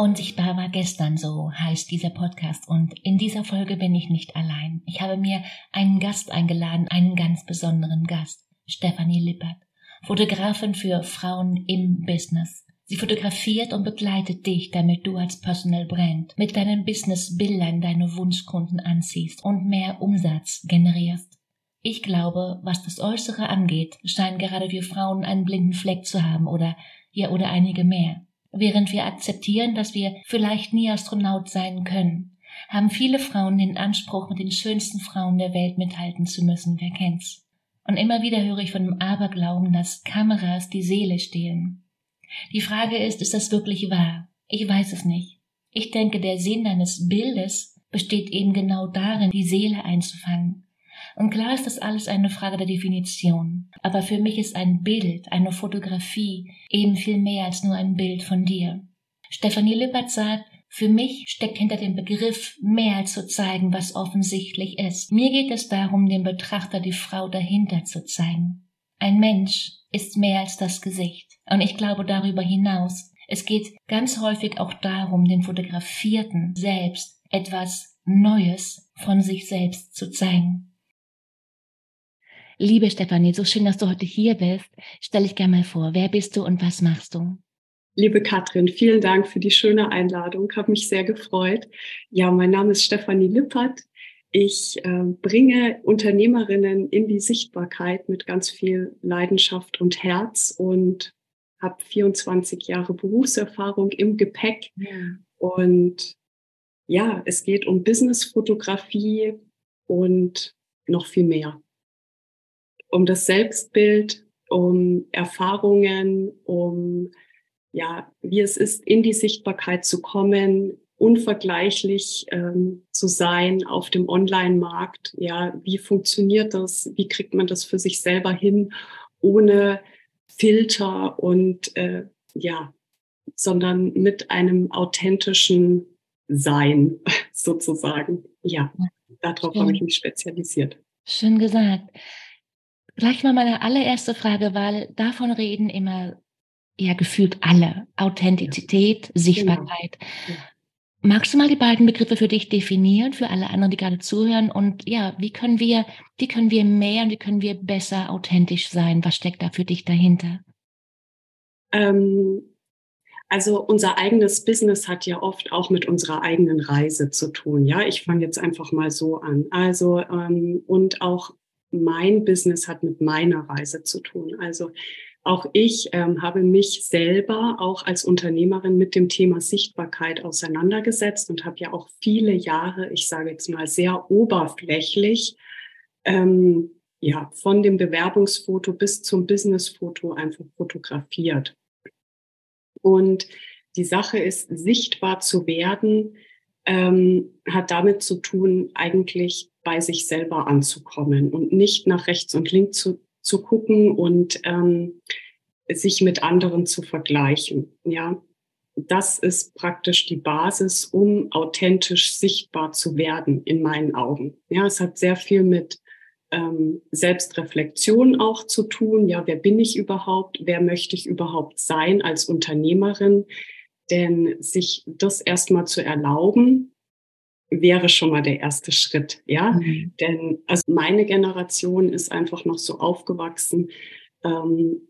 Unsichtbar war gestern, so heißt dieser Podcast. Und in dieser Folge bin ich nicht allein. Ich habe mir einen Gast eingeladen, einen ganz besonderen Gast. Stefanie Lippert, Fotografin für Frauen im Business. Sie fotografiert und begleitet dich, damit du als Personal Brand mit deinen Business-Bildern deine Wunschkunden anziehst und mehr Umsatz generierst. Ich glaube, was das Äußere angeht, scheinen gerade wir Frauen einen blinden Fleck zu haben oder ja oder einige mehr. Während wir akzeptieren, dass wir vielleicht nie Astronaut sein können, haben viele Frauen den Anspruch, mit den schönsten Frauen der Welt mithalten zu müssen. Wer kennt's? Und immer wieder höre ich von dem Aberglauben, dass Kameras die Seele stehlen. Die Frage ist, ist das wirklich wahr? Ich weiß es nicht. Ich denke, der Sinn eines Bildes besteht eben genau darin, die Seele einzufangen und klar ist das alles eine Frage der Definition. Aber für mich ist ein Bild, eine Fotografie eben viel mehr als nur ein Bild von dir. Stefanie Lippert sagt, für mich steckt hinter dem Begriff mehr zu zeigen, was offensichtlich ist. Mir geht es darum, dem Betrachter die Frau dahinter zu zeigen. Ein Mensch ist mehr als das Gesicht. Und ich glaube darüber hinaus, es geht ganz häufig auch darum, den Fotografierten selbst etwas Neues von sich selbst zu zeigen. Liebe Stefanie, so schön, dass du heute hier bist. Stell dich gerne mal vor, wer bist du und was machst du? Liebe Katrin, vielen Dank für die schöne Einladung. Habe mich sehr gefreut. Ja, mein Name ist Stefanie Lippert. Ich äh, bringe Unternehmerinnen in die Sichtbarkeit mit ganz viel Leidenschaft und Herz und habe 24 Jahre Berufserfahrung im Gepäck. Ja. Und ja, es geht um Businessfotografie und noch viel mehr um das Selbstbild, um Erfahrungen, um ja, wie es ist, in die Sichtbarkeit zu kommen, unvergleichlich ähm, zu sein auf dem Online-Markt. Ja, wie funktioniert das? Wie kriegt man das für sich selber hin, ohne Filter und äh, ja, sondern mit einem authentischen Sein sozusagen. Ja, darauf habe ich mich spezialisiert. Schön gesagt. Gleich mal meine allererste Frage, weil davon reden immer ja gefühlt alle. Authentizität, ja. Sichtbarkeit. Genau. Ja. Magst du mal die beiden Begriffe für dich definieren, für alle anderen, die gerade zuhören? Und ja, wie können wir, wie können wir mehr und wie können wir besser authentisch sein? Was steckt da für dich dahinter? Ähm, also unser eigenes Business hat ja oft auch mit unserer eigenen Reise zu tun. Ja, ich fange jetzt einfach mal so an. Also ähm, und auch mein Business hat mit meiner Reise zu tun. Also auch ich ähm, habe mich selber auch als Unternehmerin mit dem Thema Sichtbarkeit auseinandergesetzt und habe ja auch viele Jahre, ich sage jetzt mal sehr oberflächlich, ähm, ja, von dem Bewerbungsfoto bis zum Businessfoto einfach fotografiert. Und die Sache ist, sichtbar zu werden, ähm, hat damit zu tun, eigentlich bei sich selber anzukommen und nicht nach rechts und links zu, zu gucken und ähm, sich mit anderen zu vergleichen. Ja, das ist praktisch die Basis, um authentisch sichtbar zu werden, in meinen Augen. Ja, es hat sehr viel mit ähm, Selbstreflexion auch zu tun. Ja, wer bin ich überhaupt? Wer möchte ich überhaupt sein als Unternehmerin? Denn sich das erstmal zu erlauben, wäre schon mal der erste Schritt, ja. Mhm. Denn also meine Generation ist einfach noch so aufgewachsen, ähm,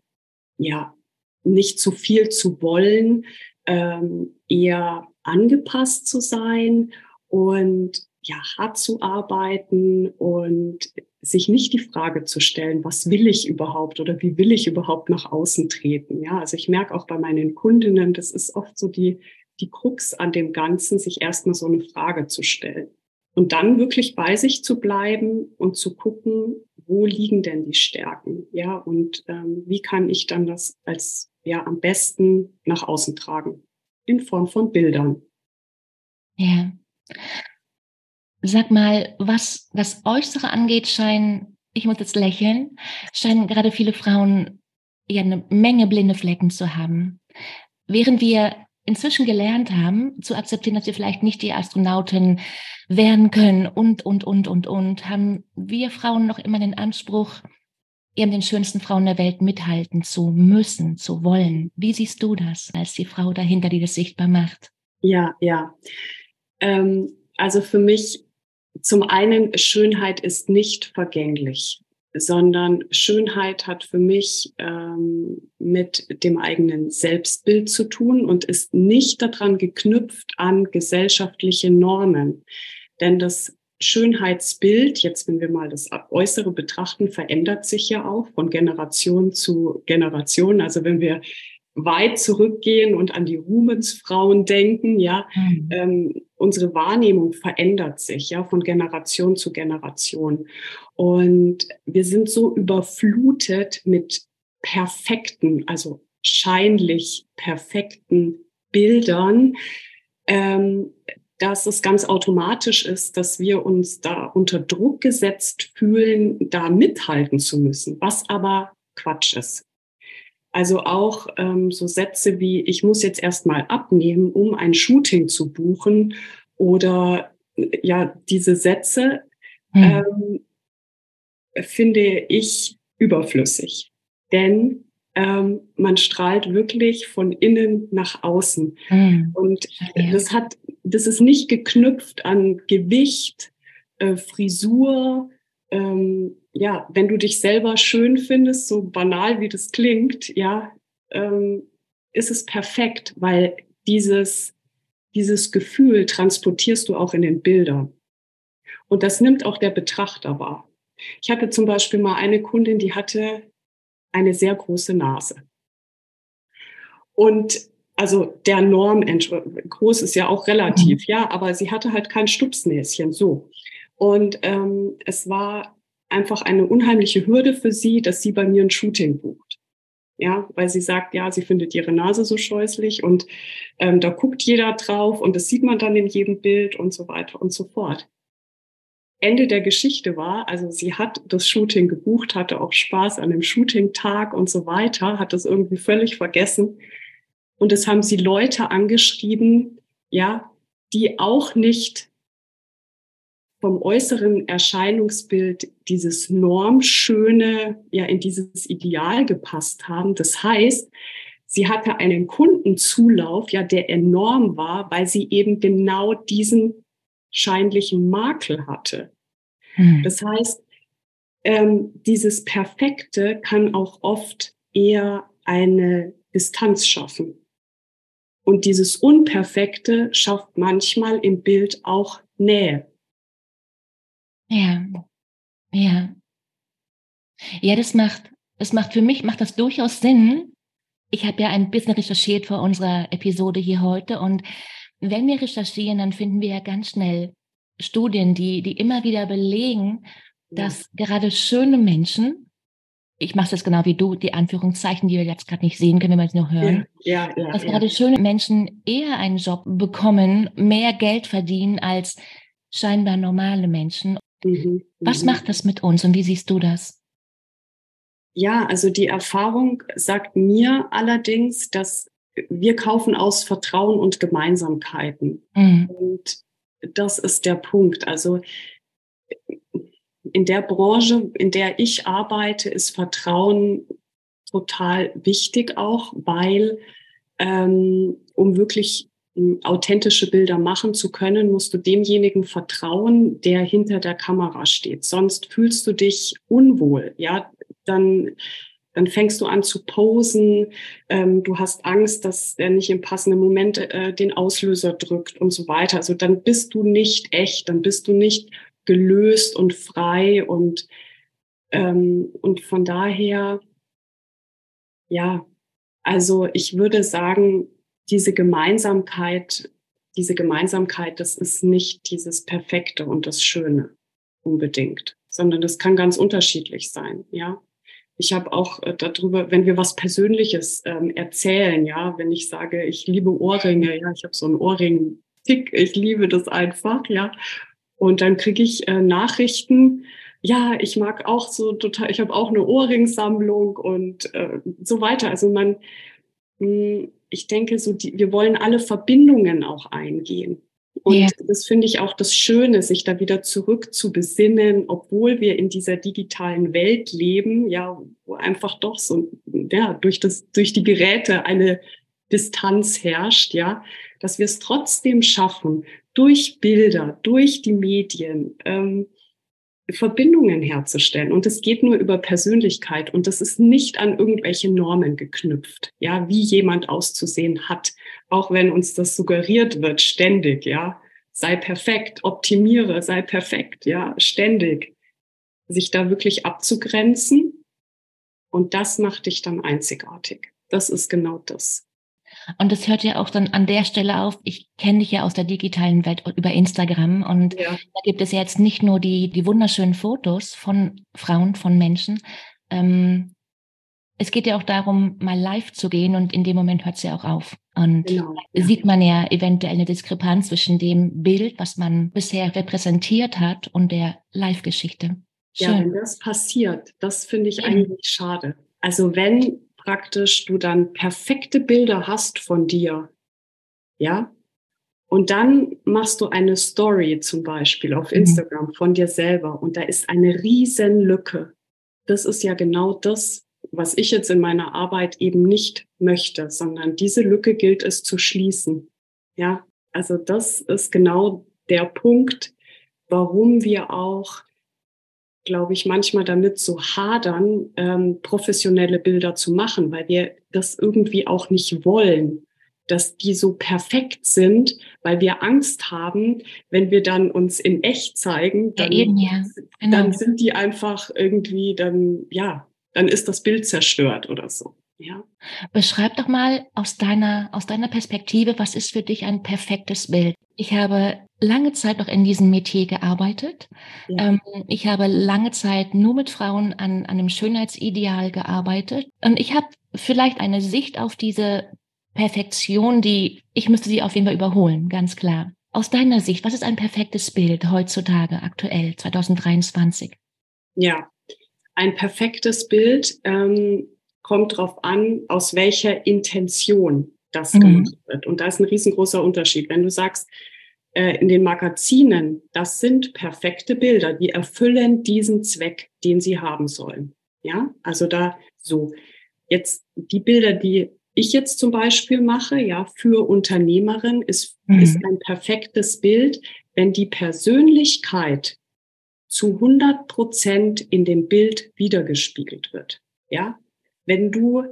ja, nicht zu viel zu wollen, ähm, eher angepasst zu sein und ja, hart zu arbeiten und sich nicht die Frage zu stellen, was will ich überhaupt oder wie will ich überhaupt nach außen treten? Ja, also ich merke auch bei meinen Kundinnen, das ist oft so die, die Krux an dem Ganzen, sich erstmal so eine Frage zu stellen. Und dann wirklich bei sich zu bleiben und zu gucken, wo liegen denn die Stärken? Ja, und ähm, wie kann ich dann das als ja am besten nach außen tragen? In Form von Bildern. Ja. Sag mal, was das Äußere angeht, scheinen, ich muss jetzt lächeln, scheinen gerade viele Frauen ja eine Menge blinde Flecken zu haben. Während wir inzwischen gelernt haben, zu akzeptieren, dass wir vielleicht nicht die Astronautin werden können und, und, und, und, und, haben wir Frauen noch immer den Anspruch, eben den schönsten Frauen der Welt mithalten zu müssen, zu wollen. Wie siehst du das als die Frau dahinter, die das sichtbar macht? Ja, ja. Ähm, also für mich zum einen, Schönheit ist nicht vergänglich, sondern Schönheit hat für mich ähm, mit dem eigenen Selbstbild zu tun und ist nicht daran geknüpft an gesellschaftliche Normen. Denn das Schönheitsbild, jetzt wenn wir mal das Äußere betrachten, verändert sich ja auch von Generation zu Generation. Also wenn wir weit zurückgehen und an die Rumensfrauen denken, ja, mhm. ähm, unsere Wahrnehmung verändert sich, ja, von Generation zu Generation. Und wir sind so überflutet mit perfekten, also scheinlich perfekten Bildern, ähm, dass es ganz automatisch ist, dass wir uns da unter Druck gesetzt fühlen, da mithalten zu müssen, was aber Quatsch ist. Also auch ähm, so Sätze wie, ich muss jetzt erstmal abnehmen, um ein Shooting zu buchen oder ja, diese Sätze hm. ähm, finde ich überflüssig. Denn ähm, man strahlt wirklich von innen nach außen. Hm. Und ja. das hat, das ist nicht geknüpft an Gewicht, äh, Frisur, ähm, ja, wenn du dich selber schön findest, so banal wie das klingt, ja, ähm, ist es perfekt, weil dieses, dieses Gefühl transportierst du auch in den Bildern. Und das nimmt auch der Betrachter wahr. Ich hatte zum Beispiel mal eine Kundin, die hatte eine sehr große Nase. Und also der Norm, groß ist ja auch relativ, mhm. ja, aber sie hatte halt kein Stupsnäschen, so. Und ähm, es war einfach eine unheimliche Hürde für sie, dass sie bei mir ein Shooting bucht. Ja, weil sie sagt, ja, sie findet ihre Nase so scheußlich und ähm, da guckt jeder drauf und das sieht man dann in jedem Bild und so weiter und so fort. Ende der Geschichte war, also sie hat das Shooting gebucht, hatte auch Spaß an dem Shooting-Tag und so weiter, hat das irgendwie völlig vergessen. Und es haben sie Leute angeschrieben, ja, die auch nicht vom äußeren Erscheinungsbild dieses Normschöne ja in dieses Ideal gepasst haben. Das heißt, sie hatte einen Kundenzulauf, ja, der enorm war, weil sie eben genau diesen scheinlichen Makel hatte. Hm. Das heißt, ähm, dieses Perfekte kann auch oft eher eine Distanz schaffen. Und dieses Unperfekte schafft manchmal im Bild auch Nähe. Ja, ja. Ja, das macht, das macht für mich, macht das durchaus Sinn. Ich habe ja ein bisschen recherchiert vor unserer Episode hier heute und wenn wir recherchieren, dann finden wir ja ganz schnell Studien, die, die immer wieder belegen, dass ja. gerade schöne Menschen, ich mache das genau wie du, die Anführungszeichen, die wir jetzt gerade nicht sehen können, wenn wir es nur hören, ja, ja, ja dass gerade schöne Menschen eher einen Job bekommen, mehr Geld verdienen als scheinbar normale Menschen. Mhm. Was mhm. macht das mit uns und wie siehst du das? Ja, also die Erfahrung sagt mir allerdings, dass wir kaufen aus Vertrauen und Gemeinsamkeiten. Mhm. Und das ist der Punkt. Also in der Branche, in der ich arbeite, ist Vertrauen total wichtig auch, weil ähm, um wirklich authentische Bilder machen zu können, musst du demjenigen vertrauen, der hinter der Kamera steht. Sonst fühlst du dich unwohl. Ja, dann Dann fängst du an zu posen, ähm, du hast Angst, dass er nicht im passenden Moment äh, den Auslöser drückt und so weiter. Also dann bist du nicht echt, dann bist du nicht gelöst und frei und ähm, und von daher, ja, also ich würde sagen, diese Gemeinsamkeit, diese Gemeinsamkeit, das ist nicht dieses Perfekte und das Schöne unbedingt, sondern das kann ganz unterschiedlich sein, ja. Ich habe auch äh, darüber, wenn wir was Persönliches ähm, erzählen, ja, wenn ich sage, ich liebe Ohrringe, ja, ich habe so einen Ohrring-Tick, ich liebe das einfach, ja. Und dann kriege ich äh, Nachrichten, ja, ich mag auch so total, ich habe auch eine Ohrringsammlung und äh, so weiter. Also man, mh, hm, ich denke, so die, wir wollen alle Verbindungen auch eingehen. Und yeah. das finde ich auch das Schöne, sich da wieder zurück zu besinnen, obwohl wir in dieser digitalen Welt leben, ja, wo einfach doch so, ja, durch das, durch die Geräte eine Distanz herrscht, ja, dass wir es trotzdem schaffen, durch Bilder, durch die Medien, ähm, Verbindungen herzustellen. Und es geht nur über Persönlichkeit und das ist nicht an irgendwelche Normen geknüpft, ja, wie jemand auszusehen hat, auch wenn uns das suggeriert wird, ständig, ja. Sei perfekt, optimiere, sei perfekt, ja, ständig. Sich da wirklich abzugrenzen und das macht dich dann einzigartig. Das ist genau das. Und das hört ja auch dann an der Stelle auf. Ich kenne dich ja aus der digitalen Welt über Instagram und ja. da gibt es ja jetzt nicht nur die, die wunderschönen Fotos von Frauen, von Menschen. Ähm, es geht ja auch darum, mal live zu gehen und in dem Moment hört es ja auch auf. Und genau, sieht man ja eventuell eine Diskrepanz zwischen dem Bild, was man bisher repräsentiert hat und der Live-Geschichte. Ja, wenn das passiert, das finde ich ja. eigentlich schade. Also wenn praktisch du dann perfekte Bilder hast von dir, ja, und dann machst du eine Story zum Beispiel auf mhm. Instagram von dir selber und da ist eine riesen Lücke. Das ist ja genau das, was ich jetzt in meiner Arbeit eben nicht möchte, sondern diese Lücke gilt es zu schließen. Ja, also das ist genau der Punkt, warum wir auch glaube ich, manchmal damit zu hadern, ähm, professionelle Bilder zu machen, weil wir das irgendwie auch nicht wollen, dass die so perfekt sind, weil wir Angst haben, wenn wir dann uns in echt zeigen, dann, ja, eben, ja. Genau. dann sind die einfach irgendwie, dann, ja, dann ist das Bild zerstört oder so. Ja. Beschreib doch mal aus deiner, aus deiner Perspektive, was ist für dich ein perfektes Bild? Ich habe lange Zeit noch in diesem Metier gearbeitet. Ja. Ähm, ich habe lange Zeit nur mit Frauen an, an einem Schönheitsideal gearbeitet. Und ich habe vielleicht eine Sicht auf diese Perfektion, die ich müsste sie auf jeden Fall überholen, ganz klar. Aus deiner Sicht, was ist ein perfektes Bild heutzutage, aktuell, 2023? Ja, ein perfektes Bild ähm, kommt darauf an, aus welcher Intention das mhm. gemacht wird. Und da ist ein riesengroßer Unterschied. Wenn du sagst, äh, in den Magazinen, das sind perfekte Bilder, die erfüllen diesen Zweck, den sie haben sollen. Ja, also da so. Jetzt die Bilder, die ich jetzt zum Beispiel mache, ja, für Unternehmerin ist, mhm. ist ein perfektes Bild, wenn die Persönlichkeit zu 100 Prozent in dem Bild wiedergespiegelt wird. Ja, wenn du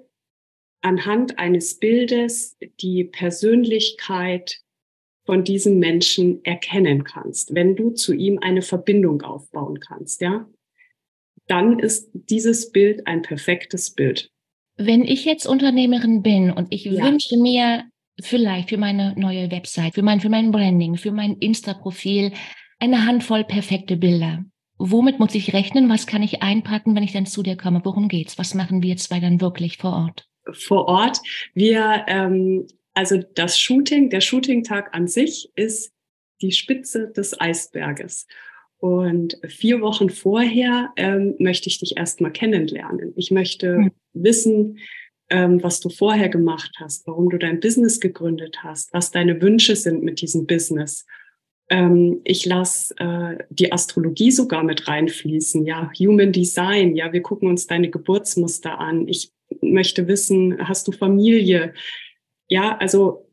anhand eines Bildes die Persönlichkeit von diesem Menschen erkennen kannst, wenn du zu ihm eine Verbindung aufbauen kannst, ja, dann ist dieses Bild ein perfektes Bild. Wenn ich jetzt Unternehmerin bin und ich ja. wünsche mir vielleicht für meine neue Website, für mein, für mein Branding, für mein Insta-Profil eine Handvoll perfekte Bilder. Womit muss ich rechnen? Was kann ich einpacken, wenn ich dann zu dir komme? Worum geht's? Was machen wir zwei dann wirklich vor Ort? Vor Ort. Wir ähm, also das Shooting, der Shootingtag an sich ist die Spitze des Eisberges. Und vier Wochen vorher ähm, möchte ich dich erstmal kennenlernen. Ich möchte mhm. wissen, ähm, was du vorher gemacht hast, warum du dein Business gegründet hast, was deine Wünsche sind mit diesem Business. Ähm, ich lasse äh, die Astrologie sogar mit reinfließen, ja, Human Design, ja, wir gucken uns deine Geburtsmuster an. Ich möchte wissen, hast du Familie? Ja, also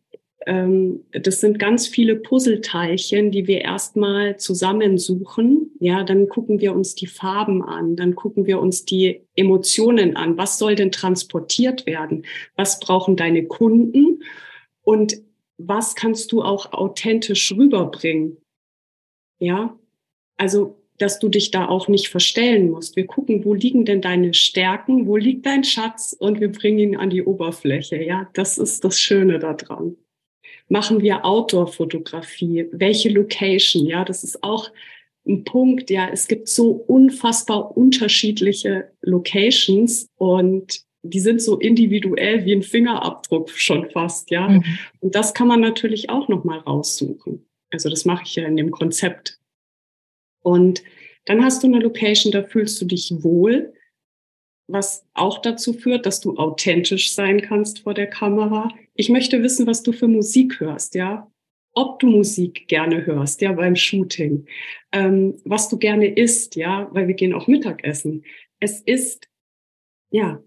ähm, das sind ganz viele Puzzleteilchen, die wir erstmal zusammensuchen. Ja, dann gucken wir uns die Farben an, dann gucken wir uns die Emotionen an. Was soll denn transportiert werden? Was brauchen deine Kunden? Und was kannst du auch authentisch rüberbringen? Ja, also dass du dich da auch nicht verstellen musst. Wir gucken, wo liegen denn deine Stärken, wo liegt dein Schatz und wir bringen ihn an die Oberfläche. Ja, das ist das Schöne daran. Machen wir Outdoor-Fotografie? Welche Location? Ja, das ist auch ein Punkt. Ja, es gibt so unfassbar unterschiedliche Locations und die sind so individuell wie ein Fingerabdruck schon fast. Ja, mhm. und das kann man natürlich auch noch mal raussuchen. Also das mache ich ja in dem Konzept und dann hast du eine Location, da fühlst du dich wohl, was auch dazu führt, dass du authentisch sein kannst vor der Kamera. Ich möchte wissen, was du für Musik hörst, ja. Ob du Musik gerne hörst, ja, beim Shooting. Ähm, was du gerne isst, ja, weil wir gehen auch Mittagessen. Es ist, ja,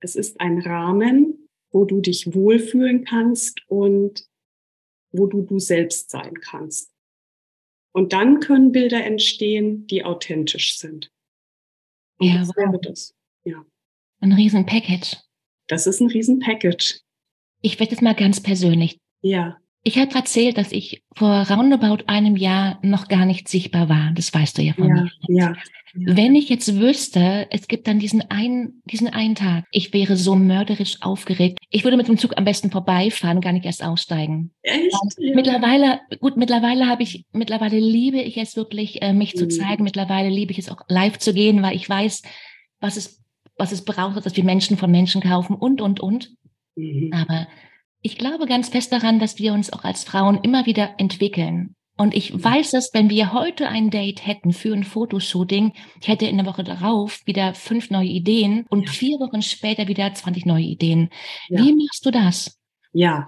es ist ein Rahmen, wo du dich wohlfühlen kannst und wo du du selbst sein kannst. Und dann können Bilder entstehen, die authentisch sind. Und ja, das wäre das. Ja. Ein riesen Package. Das ist ein riesen Package. Ich werde jetzt mal ganz persönlich. Ja. Ich habe erzählt, dass ich vor roundabout einem Jahr noch gar nicht sichtbar war. Das weißt du ja von ja, mir. Ja. Wenn ich jetzt wüsste, es gibt dann diesen einen, diesen einen Tag, ich wäre so mörderisch aufgeregt. Ich würde mit dem Zug am besten vorbeifahren, gar nicht erst aussteigen. Echt? Ja. Mittlerweile, gut, mittlerweile habe ich, mittlerweile liebe ich es wirklich, äh, mich mhm. zu zeigen. Mittlerweile liebe ich es auch live zu gehen, weil ich weiß, was es, was es braucht, dass wir Menschen von Menschen kaufen und, und, und. Mhm. Aber ich glaube ganz fest daran, dass wir uns auch als Frauen immer wieder entwickeln. Und ich mhm. weiß es, wenn wir heute ein Date hätten für ein Fotoshooting, ich hätte in der Woche darauf wieder fünf neue Ideen und ja. vier Wochen später wieder 20 neue Ideen. Ja. Wie machst du das? Ja,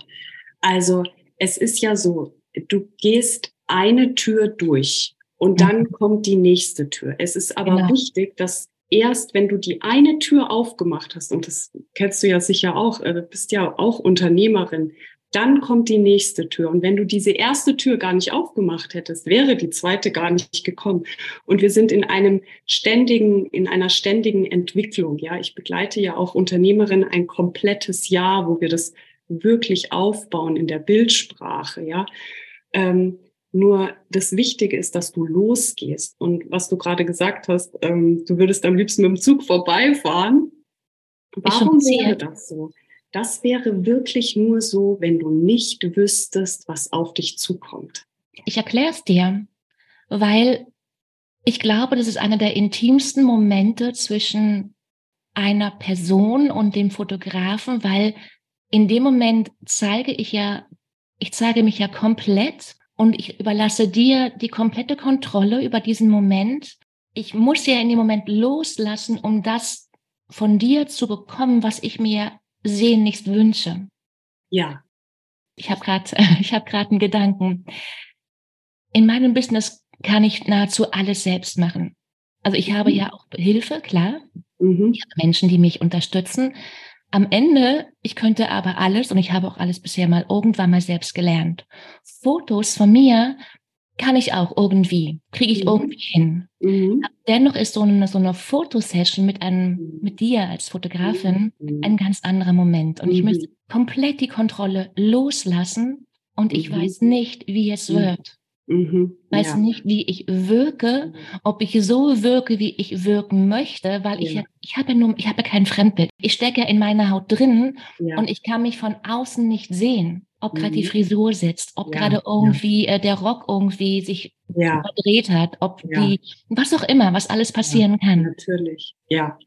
also es ist ja so, du gehst eine Tür durch und mhm. dann kommt die nächste Tür. Es ist aber genau. wichtig, dass erst, wenn du die eine Tür aufgemacht hast, und das kennst du ja sicher auch, äh, du bist ja auch Unternehmerin, dann kommt die nächste Tür. Und wenn du diese erste Tür gar nicht aufgemacht hättest, wäre die zweite gar nicht gekommen. Und wir sind in einem ständigen, in einer ständigen Entwicklung. Ja, ich begleite ja auch Unternehmerinnen ein komplettes Jahr, wo wir das wirklich aufbauen in der Bildsprache. Ja, ähm, nur das Wichtige ist, dass du losgehst. Und was du gerade gesagt hast, ähm, du würdest am liebsten mit dem Zug vorbeifahren. Warum wäre das so? Das wäre wirklich nur so, wenn du nicht wüsstest, was auf dich zukommt. Ich erkläre es dir, weil ich glaube, das ist einer der intimsten Momente zwischen einer Person und dem Fotografen, weil in dem Moment zeige ich ja, ich zeige mich ja komplett und ich überlasse dir die komplette Kontrolle über diesen Moment. Ich muss ja in dem Moment loslassen, um das von dir zu bekommen, was ich mir sehnlichst wünsche. Ja. Ich habe gerade ich habe gerade einen Gedanken. In meinem Business kann ich nahezu alles selbst machen. Also ich habe mhm. ja auch Hilfe, klar. Mhm. Ich habe Menschen, die mich unterstützen. Am Ende, ich könnte aber alles und ich habe auch alles bisher mal irgendwann mal selbst gelernt. Fotos von mir kann ich auch irgendwie, kriege ich mhm. irgendwie hin. Mhm. Dennoch ist so eine, so eine Fotosession mit einem, mhm. mit dir als Fotografin mhm. ein ganz anderer Moment. Und ich müsste mhm. komplett die Kontrolle loslassen und ich weiß nicht, wie es wird. Mhm, weiß ja. nicht, wie ich wirke, ob ich so wirke, wie ich wirken möchte, weil ja. ich, ich habe ja nur, ich habe ja kein Fremdbild. Ich stecke ja in meiner Haut drin ja. und ich kann mich von außen nicht sehen ob gerade die mhm. Frisur sitzt, ob gerade irgendwie äh, der Rock irgendwie sich verdreht hat, ob die, was auch immer, was alles passieren kann. Natürlich, ja.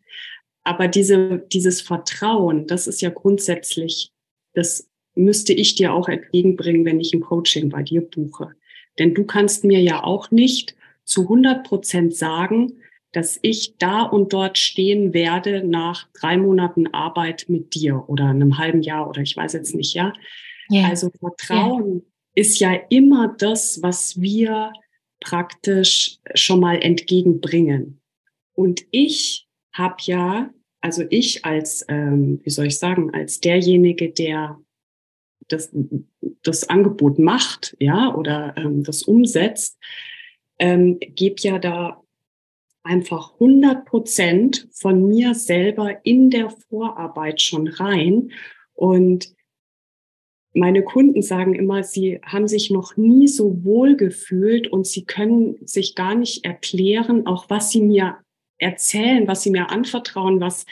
Aber diese, dieses Vertrauen, das ist ja grundsätzlich, das müsste ich dir auch entgegenbringen, wenn ich ein Coaching bei dir buche. Denn du kannst mir ja auch nicht zu 100 Prozent sagen, dass ich da und dort stehen werde nach drei Monaten Arbeit mit dir oder einem halben Jahr oder ich weiß jetzt nicht, ja. Ja. Also Vertrauen ja. ist ja immer das, was wir praktisch schon mal entgegenbringen. Und ich habe ja, also ich als, ähm, wie soll ich sagen, als derjenige, der das, das Angebot macht, ja, oder ähm, das umsetzt, ähm, gebe ja da einfach 100 Prozent von mir selber in der Vorarbeit schon rein. Und meine Kunden sagen immer, sie haben sich noch nie so wohl gefühlt und sie können sich gar nicht erklären, auch was sie mir erzählen, was sie mir anvertrauen, was,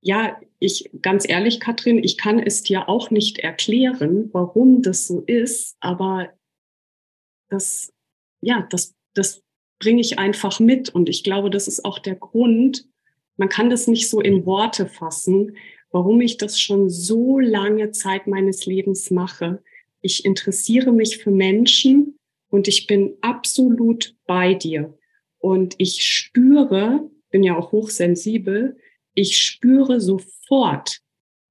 ja, ich, ganz ehrlich, Katrin, ich kann es dir auch nicht erklären, warum das so ist, aber das, ja, das, das bringe ich einfach mit. Und ich glaube, das ist auch der Grund, man kann das nicht so in Worte fassen, warum ich das schon so lange Zeit meines Lebens mache. Ich interessiere mich für Menschen und ich bin absolut bei dir. Und ich spüre, bin ja auch hochsensibel, ich spüre sofort,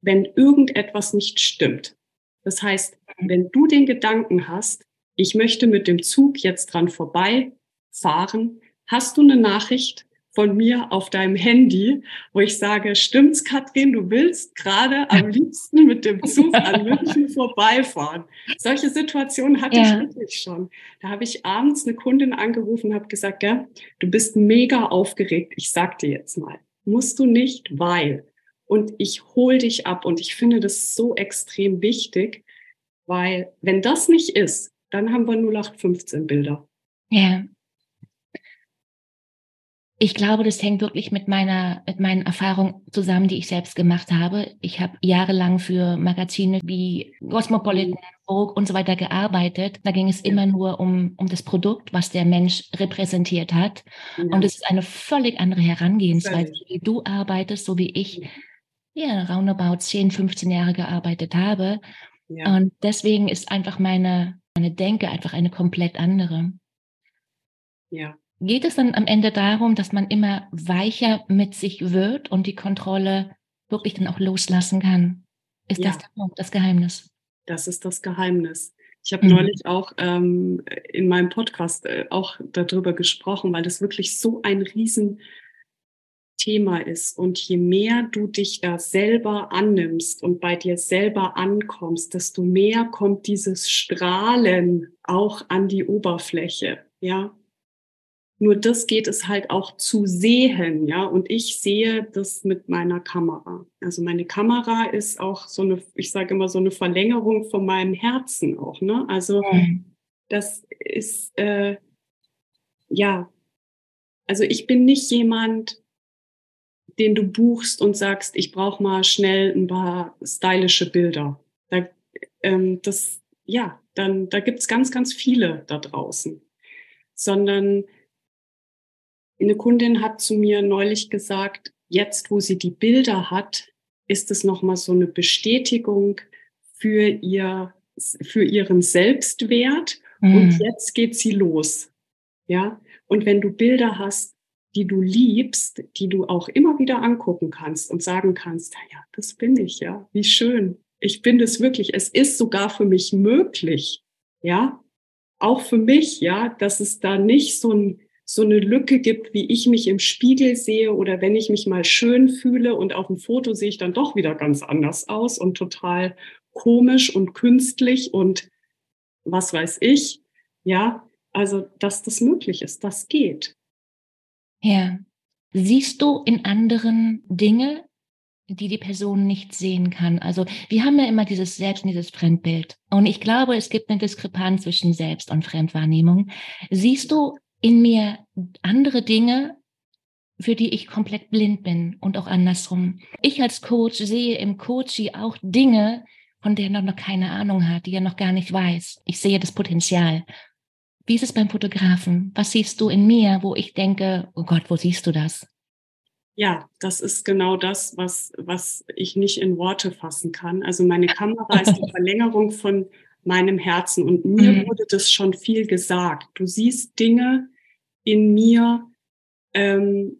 wenn irgendetwas nicht stimmt. Das heißt, wenn du den Gedanken hast, ich möchte mit dem Zug jetzt dran vorbeifahren, hast du eine Nachricht von mir auf deinem Handy, wo ich sage, stimmt's, Katrin, du willst gerade am liebsten mit dem Zug an München vorbeifahren. Solche Situationen hatte ja. ich wirklich schon. Da habe ich abends eine Kundin angerufen und habe gesagt, ja, du bist mega aufgeregt. Ich sag dir jetzt mal, musst du nicht, weil. Und ich hol dich ab. Und ich finde das so extrem wichtig, weil wenn das nicht ist, dann haben wir 0815 Bilder. Ja, ich glaube, das hängt wirklich mit meiner, mit meinen Erfahrungen zusammen, die ich selbst gemacht habe. Ich habe jahrelang für Magazine wie Cosmopolitan, Vogue und so weiter gearbeitet. Da ging es immer nur um, um das Produkt, was der Mensch repräsentiert hat. Ja. Und es ist eine völlig andere Herangehensweise, völlig. wie du arbeitest, so wie ich ja roundabout 10, 15 Jahre gearbeitet habe. Ja. Und deswegen ist einfach meine, meine Denke einfach eine komplett andere. Ja, Geht es dann am Ende darum, dass man immer weicher mit sich wird und die Kontrolle wirklich dann auch loslassen kann? Ist ja. das der Punkt, das Geheimnis? Das ist das Geheimnis. Ich habe mhm. neulich auch ähm, in meinem Podcast äh, auch darüber gesprochen, weil das wirklich so ein Riesenthema ist. Und je mehr du dich da selber annimmst und bei dir selber ankommst, desto mehr kommt dieses Strahlen auch an die Oberfläche. Ja, nur das geht es halt auch zu sehen, ja. Und ich sehe das mit meiner Kamera. Also meine Kamera ist auch so eine, ich sage immer so eine Verlängerung von meinem Herzen auch, ne? Also das ist äh, ja, also ich bin nicht jemand, den du buchst und sagst, ich brauche mal schnell ein paar stylische Bilder. Da, ähm, das, ja, dann da gibt's ganz, ganz viele da draußen. Sondern eine Kundin hat zu mir neulich gesagt, jetzt wo sie die Bilder hat, ist es nochmal so eine Bestätigung für ihr, für ihren Selbstwert. Mhm. Und jetzt geht sie los. Ja. Und wenn du Bilder hast, die du liebst, die du auch immer wieder angucken kannst und sagen kannst, ja, das bin ich, ja, wie schön. Ich bin es wirklich. Es ist sogar für mich möglich. Ja. Auch für mich, ja, dass es da nicht so ein so eine Lücke gibt, wie ich mich im Spiegel sehe oder wenn ich mich mal schön fühle und auf dem Foto sehe ich dann doch wieder ganz anders aus und total komisch und künstlich und was weiß ich. Ja, also, dass das möglich ist, das geht. Ja. Siehst du in anderen Dinge, die die Person nicht sehen kann. Also wir haben ja immer dieses Selbst und dieses Fremdbild. Und ich glaube, es gibt eine Diskrepanz zwischen Selbst- und Fremdwahrnehmung. Siehst du in mir andere Dinge, für die ich komplett blind bin und auch andersrum. Ich als Coach sehe im Coachie auch Dinge, von denen er noch keine Ahnung hat, die er noch gar nicht weiß. Ich sehe das Potenzial. Wie ist es beim Fotografen? Was siehst du in mir, wo ich denke, oh Gott, wo siehst du das? Ja, das ist genau das, was, was ich nicht in Worte fassen kann. Also meine Kamera ist die Verlängerung von meinem Herzen. Und mir mhm. wurde das schon viel gesagt. Du siehst Dinge in mir, ähm,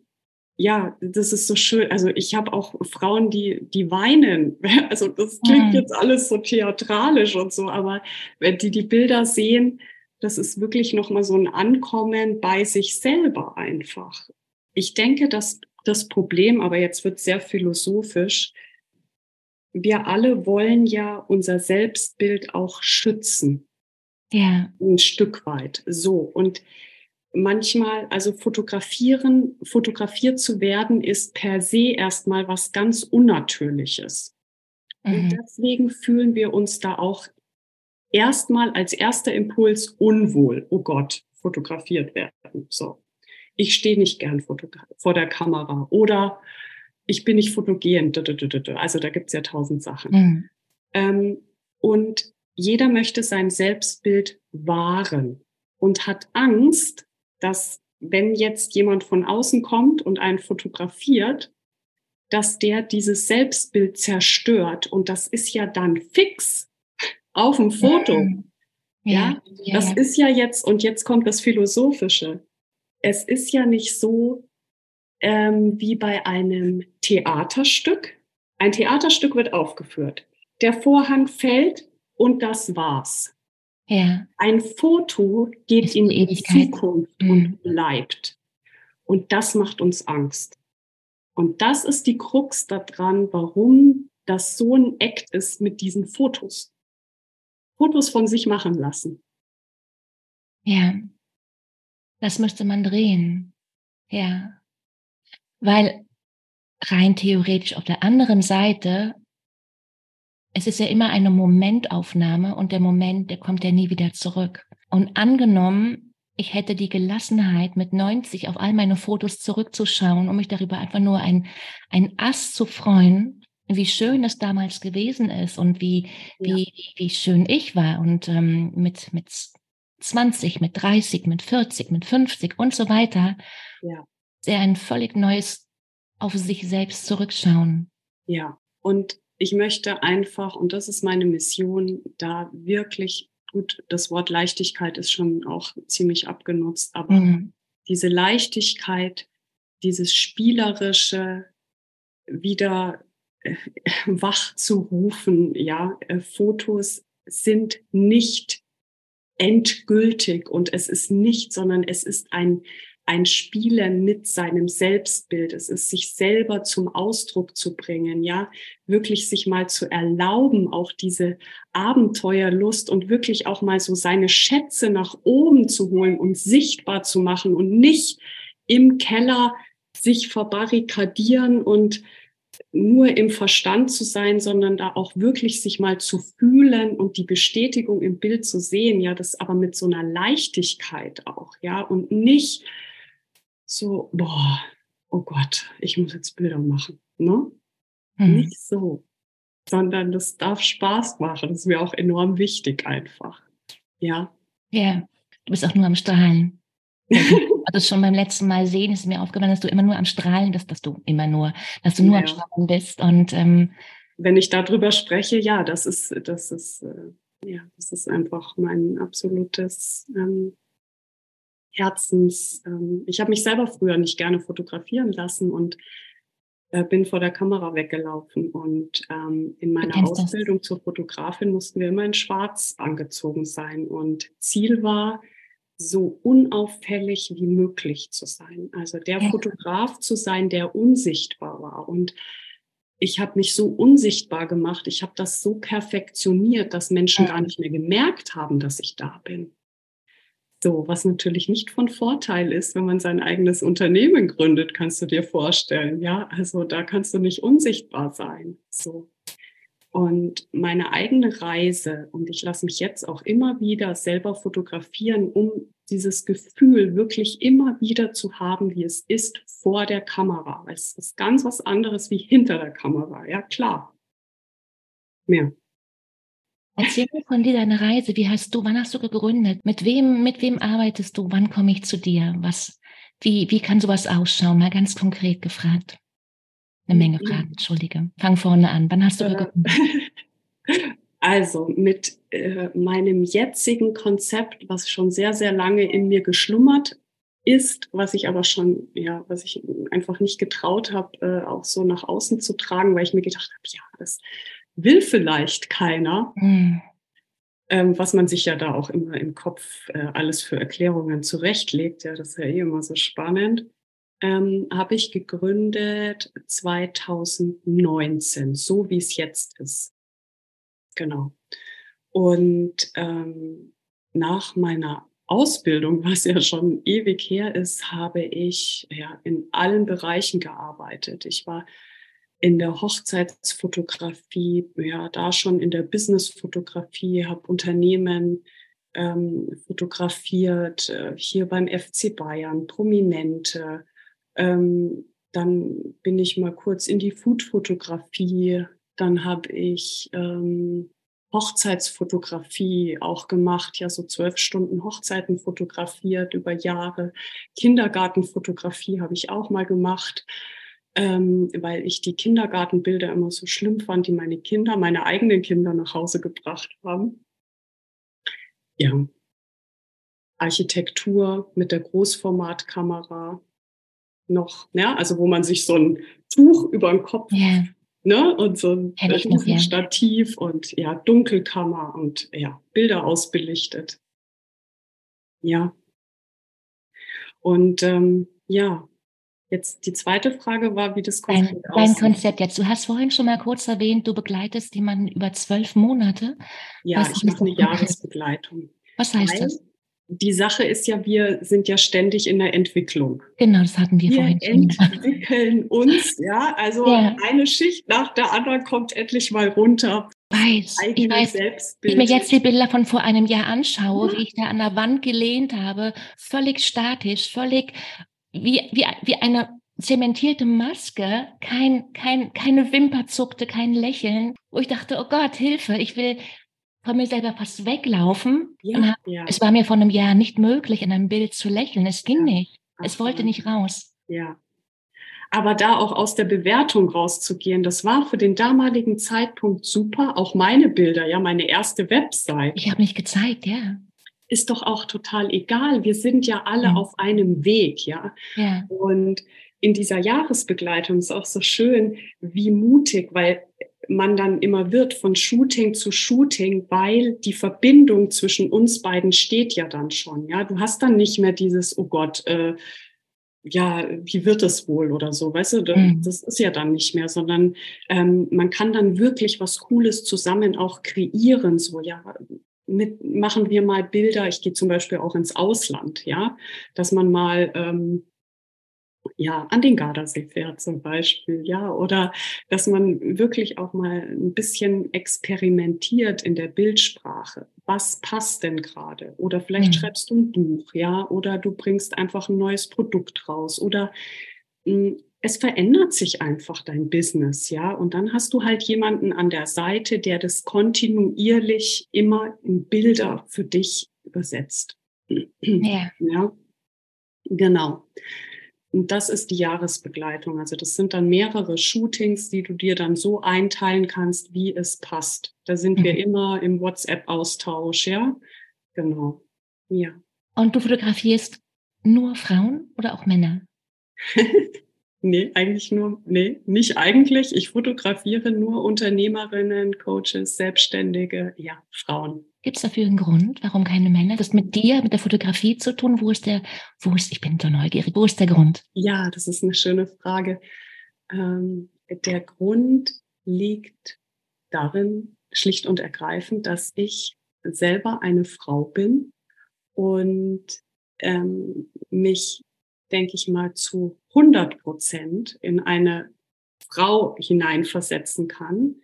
ja, das ist so schön. Also ich habe auch Frauen, die, die weinen. Also das klingt mhm. jetzt alles so theatralisch und so, aber wenn die die Bilder sehen, das ist wirklich nochmal so ein Ankommen bei sich selber einfach. Ich denke, dass das Problem, aber jetzt wird sehr philosophisch, wir alle wollen ja unser Selbstbild auch schützen. Ja. Ein Stück weit. So. Und manchmal, also fotografieren, fotografiert zu werden, ist per se erstmal was ganz Unnatürliches. Mhm. Und deswegen fühlen wir uns da auch erstmal als erster Impuls unwohl. Oh Gott, fotografiert werden. So. Ich stehe nicht gern vor der Kamera oder ich bin nicht fotogen. Also da gibt's ja tausend Sachen. Mhm. Ähm, und jeder möchte sein Selbstbild wahren und hat Angst, dass wenn jetzt jemand von außen kommt und einen fotografiert, dass der dieses Selbstbild zerstört. Und das ist ja dann fix auf dem Foto. Ja, ja, das ja. ist ja jetzt, und jetzt kommt das Philosophische. Es ist ja nicht so ähm, wie bei einem Theaterstück. Ein Theaterstück wird aufgeführt. Der Vorhang fällt und das war's. Ja. Ein Foto geht in die Zukunft mhm. und bleibt. Und das macht uns Angst. Und das ist die Krux daran, warum das so ein Act ist mit diesen Fotos. Fotos von sich machen lassen. Ja. Das müsste man drehen. Ja. Weil rein theoretisch auf der anderen Seite es ist ja immer eine Momentaufnahme und der Moment, der kommt ja nie wieder zurück. Und angenommen, ich hätte die Gelassenheit, mit 90 auf all meine Fotos zurückzuschauen, um mich darüber einfach nur ein, ein Ass zu freuen, wie schön es damals gewesen ist und wie, ja. wie, wie schön ich war und ähm, mit, mit 20, mit 30, mit 40, mit 50 und so weiter. Ja. Sehr ein völlig neues auf sich selbst zurückschauen. Ja, und ich möchte einfach, und das ist meine Mission, da wirklich, gut, das Wort Leichtigkeit ist schon auch ziemlich abgenutzt, aber mhm. diese Leichtigkeit, dieses Spielerische wieder äh, wach zu rufen, ja, äh, Fotos sind nicht endgültig und es ist nicht, sondern es ist ein ein Spielen mit seinem Selbstbild. Es ist sich selber zum Ausdruck zu bringen, ja, wirklich sich mal zu erlauben, auch diese Abenteuerlust und wirklich auch mal so seine Schätze nach oben zu holen und sichtbar zu machen und nicht im Keller sich verbarrikadieren und nur im Verstand zu sein, sondern da auch wirklich sich mal zu fühlen und die Bestätigung im Bild zu sehen, ja, das aber mit so einer Leichtigkeit auch, ja, und nicht so, boah, oh Gott, ich muss jetzt Bilder machen. Ne? Mhm. Nicht so, sondern das darf Spaß machen. Das ist mir auch enorm wichtig einfach. Ja. Ja, du bist auch nur am Strahlen. also schon beim letzten Mal sehen ist mir aufgefallen, dass du immer nur am Strahlen bist, dass du immer nur, dass du nur ja. am Strahlen bist. Und ähm, wenn ich darüber spreche, ja, das ist, das ist, äh, ja, das ist einfach mein absolutes ähm, Herzens. Ähm, ich habe mich selber früher nicht gerne fotografieren lassen und äh, bin vor der Kamera weggelaufen. Und ähm, in meiner Ausbildung das? zur Fotografin mussten wir immer in Schwarz angezogen sein. Und Ziel war, so unauffällig wie möglich zu sein. Also der ja. Fotograf zu sein, der unsichtbar war. Und ich habe mich so unsichtbar gemacht, ich habe das so perfektioniert, dass Menschen gar nicht mehr gemerkt haben, dass ich da bin. So, was natürlich nicht von Vorteil ist, wenn man sein eigenes Unternehmen gründet, kannst du dir vorstellen. Ja, also da kannst du nicht unsichtbar sein. So. Und meine eigene Reise, und ich lasse mich jetzt auch immer wieder selber fotografieren, um dieses Gefühl wirklich immer wieder zu haben, wie es ist vor der Kamera. Es ist ganz was anderes wie hinter der Kamera. Ja, klar. Mehr. Erzähl mir von dir deine Reise. Wie hast du, wann hast du gegründet? Mit wem, mit wem arbeitest du? Wann komme ich zu dir? Was, wie, wie kann sowas ausschauen? Mal ganz konkret gefragt. Eine Menge Fragen, entschuldige. Fang vorne an. Wann hast du gegründet? Also mit äh, meinem jetzigen Konzept, was schon sehr, sehr lange in mir geschlummert ist, was ich aber schon, ja, was ich einfach nicht getraut habe, äh, auch so nach außen zu tragen, weil ich mir gedacht habe, ja, das will vielleicht keiner. Mhm. Ähm, was man sich ja da auch immer im Kopf äh, alles für Erklärungen zurechtlegt. Ja, das ist ja eh immer so spannend. ähm, habe ich gegründet 2019, so wie es jetzt ist. Genau. Und ähm, nach meiner Ausbildung, was ja schon ewig her ist, habe ich ja in allen Bereichen gearbeitet. Ich war in der Hochzeitsfotografie, ja, da schon in der Businessfotografie, habe Unternehmen ähm, fotografiert, äh, hier beim FC Bayern, Prominente. Ähm, dann bin ich mal kurz in die Foodfotografie. Dann habe ich ähm, Hochzeitsfotografie auch gemacht, ja, so zwölf Stunden Hochzeiten fotografiert über Jahre. Kindergartenfotografie habe ich auch mal gemacht, ähm, weil ich die Kindergartenbilder immer so schlimm fand, die meine Kinder, meine eigenen Kinder nach Hause gebracht haben. Ja. Architektur mit der Großformatkamera noch, ja, also wo man sich so ein Tuch über den Kopf yeah ne? Und so ein ja. Stativ und ja, Dunkelkammer und ja, Bilder ausbelichtet. Ja. Und ähm, ja, jetzt die zweite Frage war, wie das Konzept dein, dein Konzept jetzt. Du hast vorhin schon mal kurz erwähnt, du begleitest jemanden über zwölf Monate. Ja, Was ich mache eine Jahresbegleitung. Was heißt Weil, das? die Sache ist ja, wir sind ja ständig in der Entwicklung. Genau, das hatten wir, wir vorhin. Wir entwickeln uns, ja. Also ja. eine Schicht nach der anderen kommt endlich mal runter. Weiß, ich weiß, Selbstbild. ich mir jetzt die Bilder von vor einem Jahr anschaue, ja. wie ich da an der Wand gelehnt habe, völlig statisch, völlig wie, wie, wie eine zementierte Maske, kein, kein, keine Wimper zuckte, kein Lächeln, wo ich dachte, oh Gott, Hilfe, ich will von mir selber fast weglaufen. Ja, ja. Es war mir vor einem Jahr nicht möglich, in einem Bild zu lächeln. Es ging nicht. Es wollte nicht raus. Ja. Aber da auch aus der Bewertung rauszugehen, das war für den damaligen Zeitpunkt super. Auch meine Bilder, ja, meine erste Website. Ich habe mich gezeigt, ja. Ist doch auch total egal. Wir sind ja alle auf einem Weg, ja. ja. Und in dieser Jahresbegleitung ist auch so schön, wie mutig, weil man dann immer wird von Shooting zu Shooting, weil die Verbindung zwischen uns beiden steht ja dann schon. Ja, du hast dann nicht mehr dieses, oh Gott, äh, ja, wie wird es wohl oder so, weißt du, mhm. das ist ja dann nicht mehr, sondern ähm, man kann dann wirklich was Cooles zusammen auch kreieren, so, ja, mit, machen wir mal Bilder, ich gehe zum Beispiel auch ins Ausland, ja, dass man mal ähm, ja, an den Gardasee fährt zum Beispiel, ja, oder dass man wirklich auch mal ein bisschen experimentiert in der Bildsprache. Was passt denn gerade? Oder vielleicht mhm. schreibst du ein Buch, ja, oder du bringst einfach ein neues Produkt raus oder mh, hm, es verändert sich einfach dein Business, ja, und dann hast du halt jemanden an der Seite, der das kontinuierlich immer in Bilder für dich übersetzt. Ja. ja. Genau. Und das ist die Jahresbegleitung. Also das sind dann mehrere Shootings, die du dir dann so einteilen kannst, wie es passt. Da sind mhm. wir immer im WhatsApp-Austausch, ja. Genau. Ja. Und du fotografierst nur Frauen oder auch Männer? nee, eigentlich nur, nee, nicht eigentlich. Ich fotografiere nur Unternehmerinnen, Coaches, Selbstständige, ja, Frauen. Gibt es dafür einen Grund, warum keine Männer? Das mit dir, mit der Fotografie zu tun? Wo ist der, wo ist, ich bin so neugierig, wo ist der Grund? Ja, das ist eine schöne Frage. Ähm, der Grund liegt darin, schlicht und ergreifend, dass ich selber eine Frau bin und ähm, mich, denke ich mal, zu 100 Prozent in eine Frau hineinversetzen kann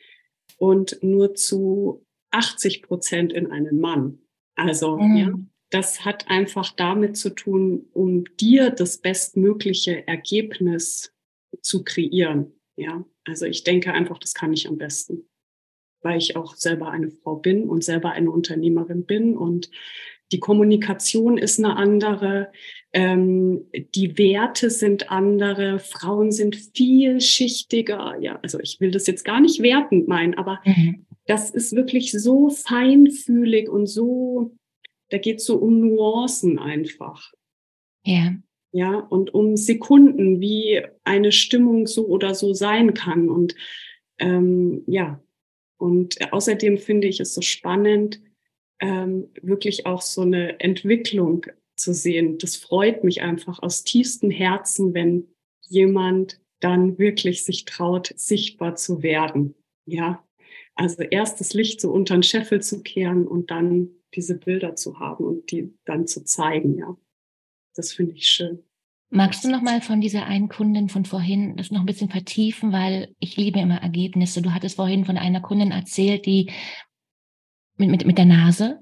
und nur zu 80 Prozent in einen Mann. Also, mhm. ja, das hat einfach damit zu tun, um dir das bestmögliche Ergebnis zu kreieren. Ja, also ich denke einfach, das kann ich am besten, weil ich auch selber eine Frau bin und selber eine Unternehmerin bin und die Kommunikation ist eine andere, ähm, die Werte sind andere, Frauen sind vielschichtiger. Ja, also ich will das jetzt gar nicht wertend meinen, aber mhm das ist wirklich so feinfühlig und so, da geht es so um Nuancen einfach. Ja. Ja, und um Sekunden, wie eine Stimmung so oder so sein kann. Und ähm, ja, und außerdem finde ich es so spannend, ähm, wirklich auch so eine Entwicklung zu sehen. Das freut mich einfach aus tiefstem Herzen, wenn jemand dann wirklich sich traut, sichtbar zu werden. Ja, also erst das Licht so unter den Scheffel zu kehren und dann diese Bilder zu haben und die dann zu zeigen. Ja, das finde ich schön. Magst du noch mal von dieser einen Kundin von vorhin das noch ein bisschen vertiefen, weil ich liebe immer Ergebnisse. Du hattest vorhin von einer Kundin erzählt, die mit, mit, mit der Nase.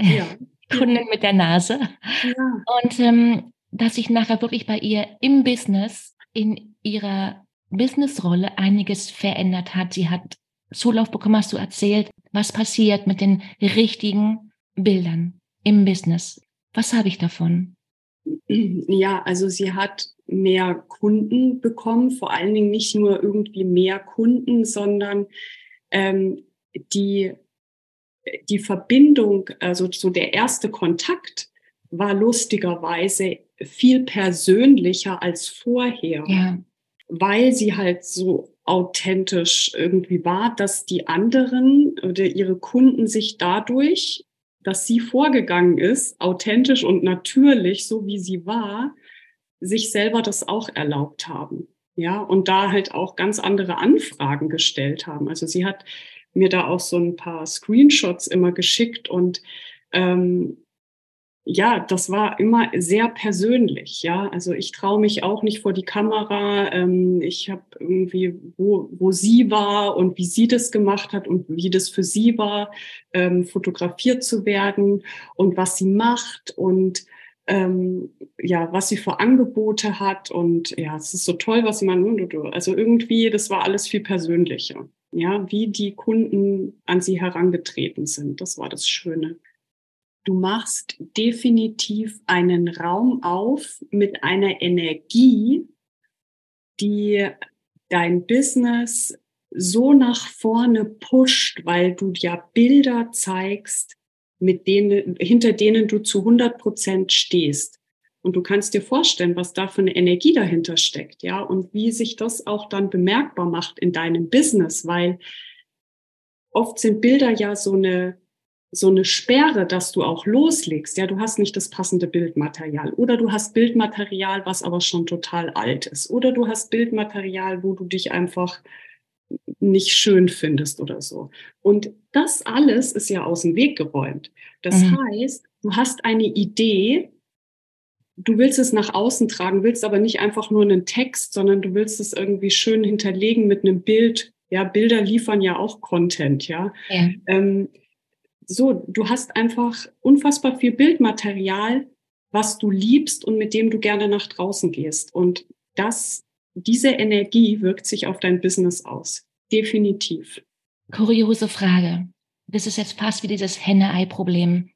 Ja. Kundin mit der Nase. Ja. Und ähm, dass sich nachher wirklich bei ihr im Business, in ihrer Businessrolle einiges verändert hat. Sie hat Zulauf bekommen, hast du erzählt, was passiert mit den richtigen Bildern im Business. Was habe ich davon? Ja, also sie hat mehr Kunden bekommen, vor allen Dingen nicht nur irgendwie mehr Kunden, sondern ähm, die, die Verbindung, also so der erste Kontakt war lustigerweise viel persönlicher als vorher, ja. weil sie halt so authentisch irgendwie war, dass die anderen oder ihre Kunden sich dadurch dass sie vorgegangen ist, authentisch und natürlich, so wie sie war, sich selber das auch erlaubt haben. Ja, und da halt auch ganz andere Anfragen gestellt haben. Also sie hat mir da auch so ein paar Screenshots immer geschickt und ähm, ja, das war immer sehr persönlich. Ja, also ich traue mich auch nicht vor die Kamera. Ähm, ich habe irgendwie, wo, wo sie war und wie sie das gemacht hat und wie das für sie war, ähm, fotografiert zu werden und was sie macht und ähm, ja, was sie für Angebote hat. Und ja, es ist so toll, was sie man, also irgendwie, das war alles viel persönlicher. Ja, wie die Kunden an sie herangetreten sind. Das war das Schöne du machst definitiv einen Raum auf mit einer Energie, die dein Business so nach vorne pusht, weil du ja Bilder zeigst, mit denen, hinter denen du zu 100 Prozent stehst. Und du kannst dir vorstellen, was da für eine Energie dahinter steckt, ja, und wie sich das auch dann bemerkbar macht in deinem Business, weil oft sind Bilder ja so eine, so eine Sperre, dass du auch loslegst. Ja, du hast nicht das passende Bildmaterial oder du hast Bildmaterial, was aber schon total alt ist oder du hast Bildmaterial, wo du dich einfach nicht schön findest oder so. Und das alles ist ja aus dem Weg geräumt. Das mhm. heißt, du hast eine Idee, du willst es nach außen tragen, willst aber nicht einfach nur einen Text, sondern du willst es irgendwie schön hinterlegen mit einem Bild. Ja, Bilder liefern ja auch Content, ja. ja. Ähm, so, du hast einfach unfassbar viel Bildmaterial, was du liebst und mit dem du gerne nach draußen gehst. Und das, diese Energie wirkt sich auf dein Business aus. Definitiv. Kuriose Frage. Das ist jetzt fast wie dieses Henne-Ei-Problem.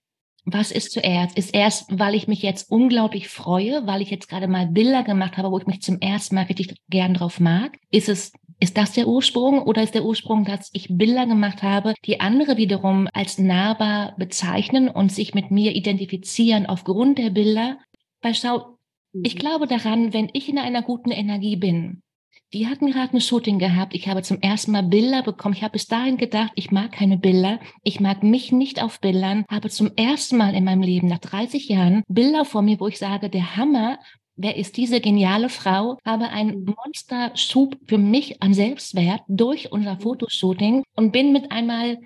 Was ist zuerst? Ist erst, weil ich mich jetzt unglaublich freue, weil ich jetzt gerade mal Bilder gemacht habe, wo ich mich zum ersten Mal richtig gern drauf mag? Ist es ist das der Ursprung oder ist der Ursprung, dass ich Bilder gemacht habe, die andere wiederum als nahbar bezeichnen und sich mit mir identifizieren aufgrund der Bilder? Weil schau, ich mhm. glaube daran, wenn ich in einer guten Energie bin, wir hatten gerade ein Shooting gehabt. Ich habe zum ersten Mal Bilder bekommen. Ich habe bis dahin gedacht, ich mag keine Bilder. Ich mag mich nicht auf Bildern. Habe zum ersten Mal in meinem Leben nach 30 Jahren Bilder vor mir, wo ich sage, der Hammer, wer ist diese geniale Frau, habe einen. Monsterschub für mich an Selbstwert durch unser. Fotoshooting und bin mit einmal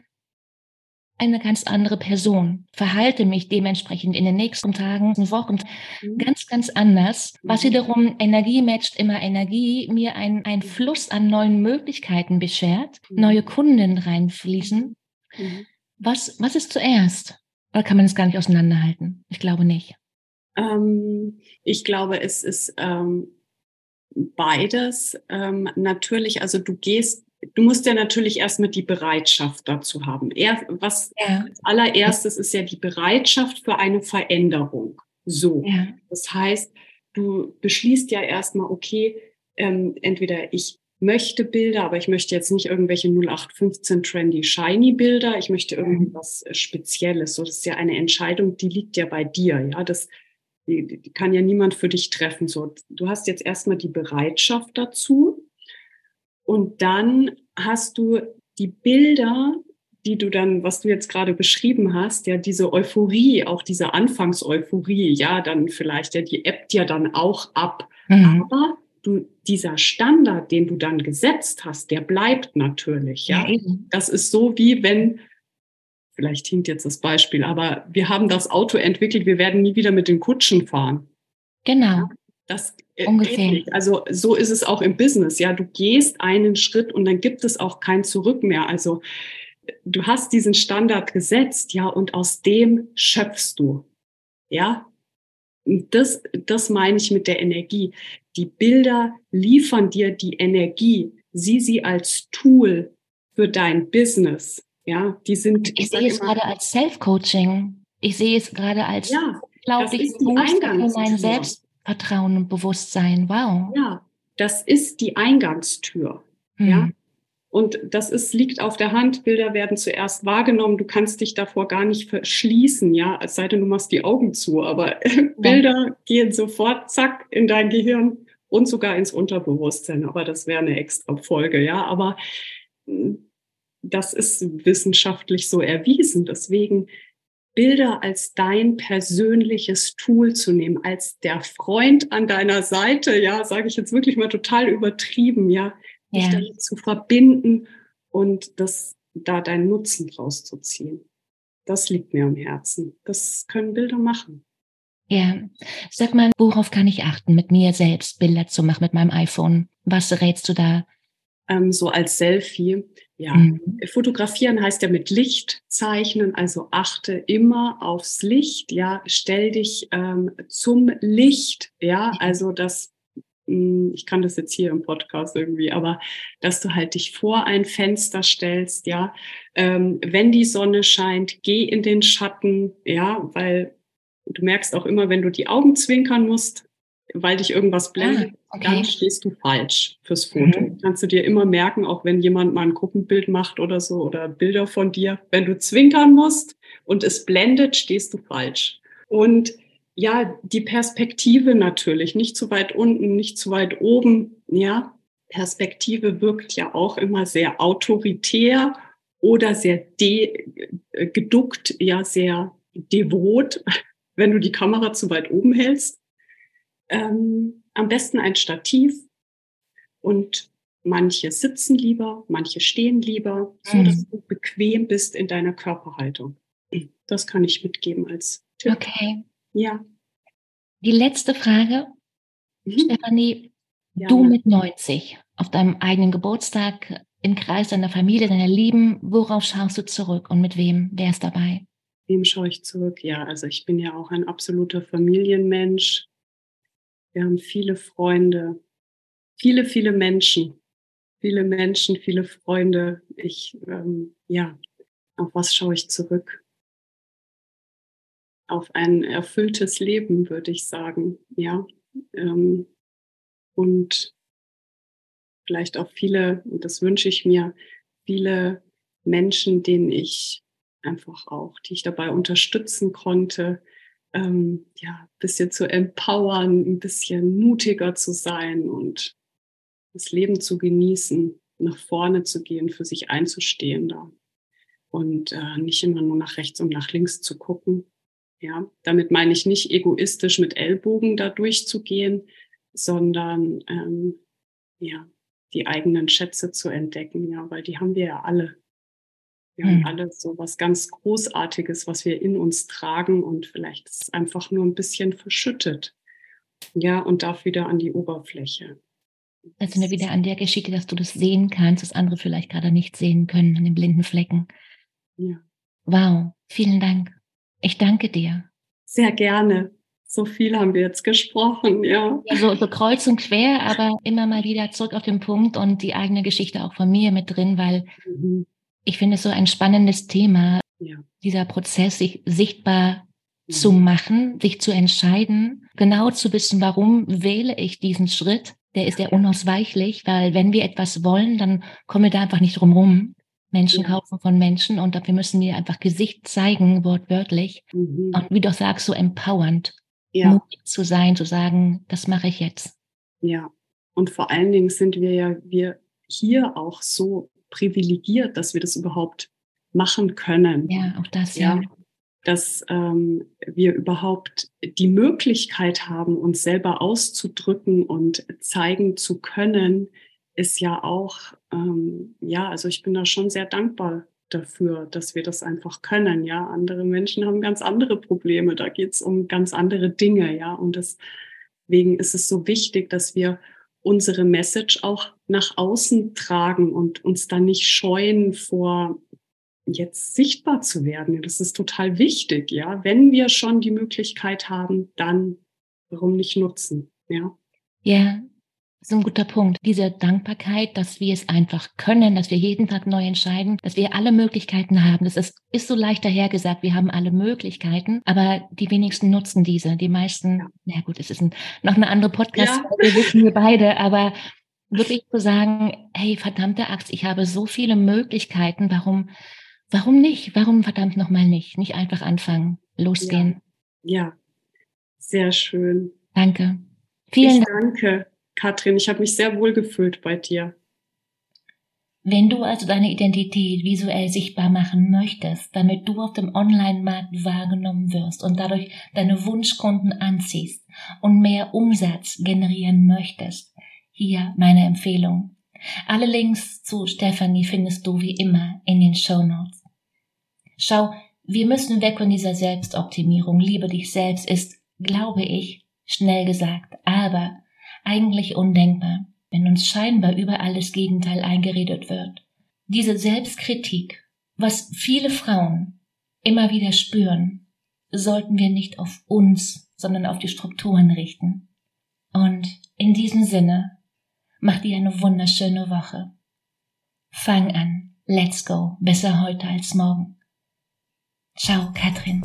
eine ganz andere Person, verhalte mich dementsprechend in den nächsten Tagen, Wochen mhm. ganz, ganz anders, was wiederum Energie matcht immer Energie, mir ein, ein Fluss an neuen Möglichkeiten beschert, neue Kunden reinfließen. Was, was ist zuerst? Oder kann man es gar nicht auseinanderhalten? Ich glaube nicht. Ähm, ich glaube, es ist ähm, beides. Ähm, natürlich, also du gehst, du musst ja natürlich erstmal die Bereitschaft dazu haben. Er, was ja. als allererstes ist ja die Bereitschaft für eine Veränderung. So. Ja. Das heißt, du beschließt ja erstmal, okay, ähm, entweder ich möchte Bilder, aber ich möchte jetzt nicht irgendwelche 0815 trendy shiny Bilder, ich möchte irgendwie was Spezielles. So, das ist ja eine Entscheidung, die liegt ja bei dir. Ja, das die, die kann ja niemand für dich treffen. So, du hast jetzt erstmal die Bereitschaft dazu und dann hast du die Bilder, die du dann, was du jetzt gerade beschrieben hast, ja, diese Euphorie, auch diese Anfangseuphorie, ja, dann vielleicht, ja, die ebbt ja dann auch ab. Mhm. Aber du, dieser Standard, den du dann gesetzt hast, der bleibt natürlich, ja. ja das ist so wie wenn, vielleicht hinkt jetzt das Beispiel, aber wir haben das Auto entwickelt, wir werden nie wieder mit den Kutschen fahren. Genau. Das Ungefähr. Also so ist es auch im Business. Ja, du gehst einen Schritt und dann gibt es auch kein Zurück mehr. Also du hast diesen Standard gesetzt, ja, und aus dem schöpfst du. Ja, das, das meine ich mit der Energie. Die Bilder liefern dir die Energie. Sieh sie als Tool für dein Business. Ja, die sind. Ich, ich sehe es gerade als Self-Coaching. Ich sehe es gerade als ja, unglaublich Booster für mein Selbstvertrauen und Bewusstsein. Wow. Ja, das ist die Eingangstür. Mhm. Ja. Und das ist, liegt auf der Hand. Bilder werden zuerst wahrgenommen. Du kannst dich davor gar nicht verschließen, ja, es sei denn, du machst die Augen zu. Aber Bilder gehen sofort, zack, in dein Gehirn und sogar ins Unterbewusstsein. Aber das wäre eine extra Folge, ja. Aber hm, das ist wissenschaftlich so erwiesen. Deswegen Bilder als dein persönliches Tool zu nehmen, als der Freund an deiner Seite, ja, sage ich jetzt wirklich mal total übertrieben, ja, dich ja. damit zu verbinden und das da deinen Nutzen rauszuziehen. Das liegt mir am Herzen. Das können Bilder machen. Ja. Sag mal, worauf kann ich achten, mit mir selbst Bilder zu machen mit meinem iPhone? Was rätst du da? Ähm, so als Selfie. Ja, mhm. fotografieren heißt ja mit Licht zeichnen, also achte immer aufs Licht, ja, stell dich ähm, zum Licht, ja, also das hm, ich kann das jetzt hier im Podcast irgendwie, aber dass du halt dich vor ein Fenster stellst, ja, ähm, wenn die Sonne scheint, geh in den Schatten, ja, weil du merkst auch immer, wenn du die Augen zwinkern musst, weil dich irgendwas ah, blendet, ah, okay. dann stehst du falsch fürs Foto. Mhm. Kannst du dir immer merken, auch wenn jemand mal ein Gruppenbild macht oder so oder Bilder von dir, wenn du zwinkern musst und es blendet, stehst du falsch. Und ja, die Perspektive natürlich, nicht zu weit unten, nicht zu weit oben, ja. Perspektive wirkt ja auch immer sehr autoritär oder sehr äh, geduckt, ja, sehr devot, wenn du die Kamera zu weit oben hältst. Ähm, am besten ein Stativ und manche sitzen lieber, manche stehen lieber, so mhm. dass du bequem bist in deiner Körperhaltung. Das kann ich mitgeben als Tipp. Okay. Ja. Die letzte Frage, mhm. Stefanie, ja. du mit 90 auf deinem eigenen Geburtstag im Kreis deiner Familie, deiner Lieben, worauf schaust du zurück und mit wem? Wer ist dabei? Wem schaue ich zurück? Ja, also ich bin ja auch ein absoluter Familienmensch. Wir haben viele Freunde, viele, viele Menschen, viele Menschen, viele Freunde. Ich, ähm, ja, auf was schaue ich zurück? auf ein erfülltes Leben, würde ich sagen, ja. Ähm, und vielleicht auch viele, und das wünsche ich mir, viele Menschen, denen ich einfach auch, die ich dabei unterstützen konnte, ähm, ja, ein bisschen zu empowern, ein bisschen mutiger zu sein und das Leben zu genießen, nach vorne zu gehen, für sich einzustehen da. Und äh, nicht immer nur nach rechts und nach links zu gucken, ja, damit meine ich nicht egoistisch mit Ellbogen da durchzugehen, sondern ähm, ja, die eigenen Schätze zu entdecken, ja, weil die haben wir ja alle. Wir haben alle so was ganz Großartiges, was wir in uns tragen und vielleicht ist es einfach nur ein bisschen verschüttet. Ja, und darf wieder an die Oberfläche. Also wieder an der Geschichte, dass du das sehen kannst, dass andere vielleicht gerade nicht sehen können, an den blinden Flecken. Ja. Wow, vielen Dank. Ich danke dir. Sehr gerne. So viel haben wir jetzt gesprochen, ja. ja so, so kreuz und quer, aber immer mal wieder zurück auf den Punkt und die eigene Geschichte auch von mir mit drin, weil mhm. Ich finde es so ein spannendes Thema, ja. dieser Prozess, sich sichtbar mhm. zu machen, sich zu entscheiden, genau zu wissen, warum wähle ich diesen Schritt. Der ist ja unausweichlich, weil wenn wir etwas wollen, dann kommen wir da einfach nicht drum rum. Menschen ja. kaufen von Menschen und dafür müssen wir einfach Gesicht zeigen, wortwörtlich. Mhm. Und wie du sagst, so empowernd, ja. mutig zu sein, zu sagen, das mache ich jetzt. Ja, und vor allen Dingen sind wir ja, wir hier auch so privilegiert, dass wir das überhaupt machen können. Ja, auch das, ja. ja dass ähm, wir überhaupt die Möglichkeit haben, uns selber auszudrücken und zeigen zu können, ist ja auch, ähm, ja, also ich bin da schon sehr dankbar dafür, dass wir das einfach können. Ja, andere Menschen haben ganz andere Probleme. Da geht es um ganz andere Dinge. Ja, und deswegen ist es so wichtig, dass wir unsere Message auch nach außen tragen und uns dann nicht scheuen vor jetzt sichtbar zu werden. Das ist total wichtig, ja. Wenn wir schon die Möglichkeit haben, dann warum nicht nutzen, ja. Ja, so ein guter Punkt. Diese Dankbarkeit, dass wir es einfach können, dass wir jeden Tag neu entscheiden, dass wir alle Möglichkeiten haben. Das ist, ist so leicht dahergesagt. Wir haben alle Möglichkeiten, aber die wenigsten nutzen diese. Die meisten, ja, na gut, es ist ein, noch eine andere Podcast, ja. wir wissen wir beide, aber wirklich zu sagen, hey, verdammte Axt, ich habe so viele Möglichkeiten, warum, warum nicht? Warum verdammt nochmal nicht? Nicht einfach anfangen, losgehen. Ja, ja. sehr schön. Danke. Vielen ich Dank. Danke. Katrin, ich habe mich sehr wohl gefühlt bei dir. Wenn du also deine Identität visuell sichtbar machen möchtest, damit du auf dem Online-Markt wahrgenommen wirst und dadurch deine Wunschkunden anziehst und mehr Umsatz generieren möchtest, hier meine Empfehlung. Alle Links zu Stephanie findest du wie immer in den Show Notes. Schau, wir müssen weg von dieser Selbstoptimierung. Liebe dich selbst ist, glaube ich, schnell gesagt, aber eigentlich undenkbar, wenn uns scheinbar überall das Gegenteil eingeredet wird. Diese Selbstkritik, was viele Frauen immer wieder spüren, sollten wir nicht auf uns, sondern auf die Strukturen richten. Und in diesem Sinne, mach dir eine wunderschöne Woche. Fang an. Let's go. Besser heute als morgen. Ciao, Katrin.